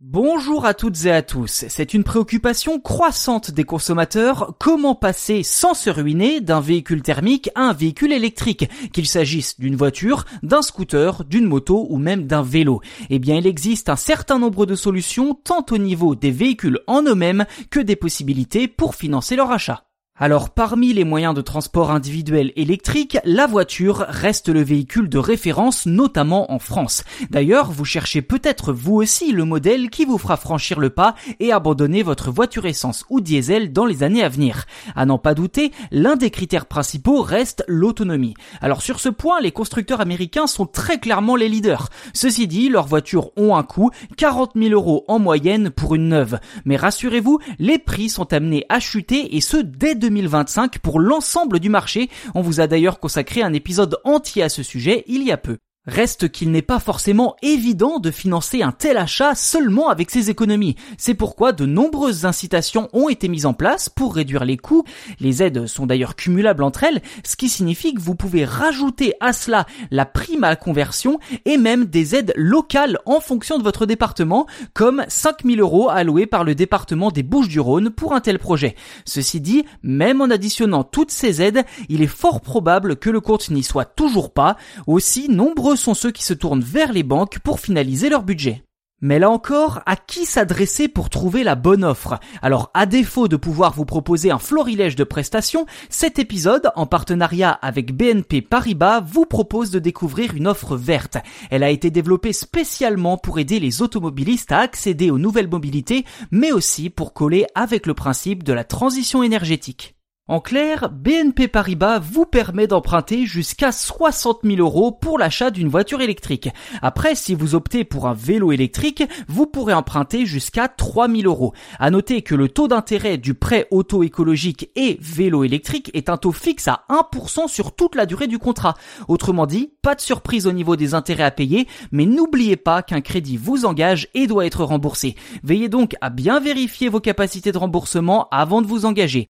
Bonjour à toutes et à tous. C'est une préoccupation croissante des consommateurs. Comment passer sans se ruiner d'un véhicule thermique à un véhicule électrique, qu'il s'agisse d'une voiture, d'un scooter, d'une moto ou même d'un vélo Eh bien, il existe un certain nombre de solutions tant au niveau des véhicules en eux-mêmes que des possibilités pour financer leur achat. Alors parmi les moyens de transport individuels électriques, la voiture reste le véhicule de référence notamment en France. D'ailleurs, vous cherchez peut-être vous aussi le modèle qui vous fera franchir le pas et abandonner votre voiture essence ou diesel dans les années à venir. À n'en pas douter, l'un des critères principaux reste l'autonomie. Alors sur ce point, les constructeurs américains sont très clairement les leaders. Ceci dit, leurs voitures ont un coût, 40 000 euros en moyenne pour une neuve. Mais rassurez-vous, les prix sont amenés à chuter et ce dès 2025 pour l'ensemble du marché. On vous a d'ailleurs consacré un épisode entier à ce sujet il y a peu. Reste qu'il n'est pas forcément évident de financer un tel achat seulement avec ses économies. C'est pourquoi de nombreuses incitations ont été mises en place pour réduire les coûts. Les aides sont d'ailleurs cumulables entre elles, ce qui signifie que vous pouvez rajouter à cela la prime à conversion et même des aides locales en fonction de votre département, comme 5000 euros alloués par le département des Bouches-du-Rhône pour un tel projet. Ceci dit, même en additionnant toutes ces aides, il est fort probable que le compte n'y soit toujours pas. Aussi, nombreux sont ceux qui se tournent vers les banques pour finaliser leur budget. Mais là encore, à qui s'adresser pour trouver la bonne offre? Alors, à défaut de pouvoir vous proposer un florilège de prestations, cet épisode, en partenariat avec BNP Paribas, vous propose de découvrir une offre verte. Elle a été développée spécialement pour aider les automobilistes à accéder aux nouvelles mobilités, mais aussi pour coller avec le principe de la transition énergétique. En clair, BNP Paribas vous permet d'emprunter jusqu'à 60 000 euros pour l'achat d'une voiture électrique. Après, si vous optez pour un vélo électrique, vous pourrez emprunter jusqu'à 3 000 euros. À noter que le taux d'intérêt du prêt auto écologique et vélo électrique est un taux fixe à 1% sur toute la durée du contrat. Autrement dit, pas de surprise au niveau des intérêts à payer, mais n'oubliez pas qu'un crédit vous engage et doit être remboursé. Veillez donc à bien vérifier vos capacités de remboursement avant de vous engager.